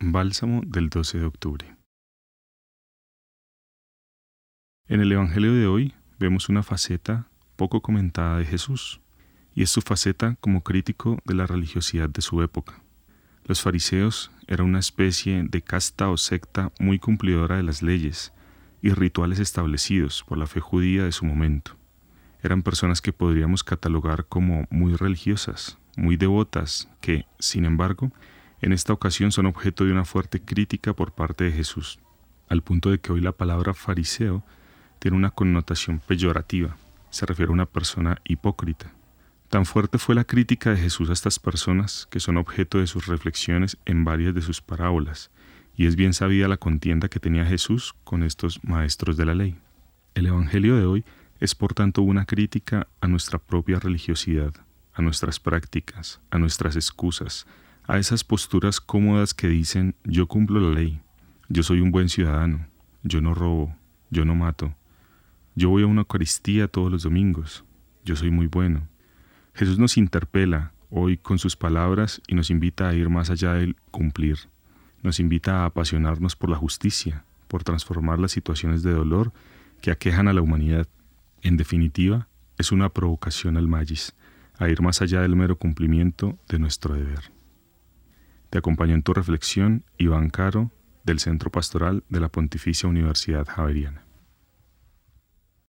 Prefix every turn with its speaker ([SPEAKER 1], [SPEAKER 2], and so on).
[SPEAKER 1] Bálsamo del 12 de octubre. En el Evangelio de hoy vemos una faceta poco comentada de Jesús, y es su faceta como crítico de la religiosidad de su época. Los fariseos eran una especie de casta o secta muy cumplidora de las leyes y rituales establecidos por la fe judía de su momento. Eran personas que podríamos catalogar como muy religiosas, muy devotas, que, sin embargo, en esta ocasión son objeto de una fuerte crítica por parte de Jesús, al punto de que hoy la palabra fariseo tiene una connotación peyorativa, se refiere a una persona hipócrita. Tan fuerte fue la crítica de Jesús a estas personas que son objeto de sus reflexiones en varias de sus parábolas, y es bien sabida la contienda que tenía Jesús con estos maestros de la ley. El Evangelio de hoy es por tanto una crítica a nuestra propia religiosidad, a nuestras prácticas, a nuestras excusas, a esas posturas cómodas que dicen yo cumplo la ley, yo soy un buen ciudadano, yo no robo, yo no mato, yo voy a una Eucaristía todos los domingos, yo soy muy bueno. Jesús nos interpela hoy con sus palabras y nos invita a ir más allá del cumplir, nos invita a apasionarnos por la justicia, por transformar las situaciones de dolor que aquejan a la humanidad. En definitiva, es una provocación al magis, a ir más allá del mero cumplimiento de nuestro deber. Te acompañó en tu reflexión Iván Caro del Centro Pastoral de la Pontificia Universidad Javeriana.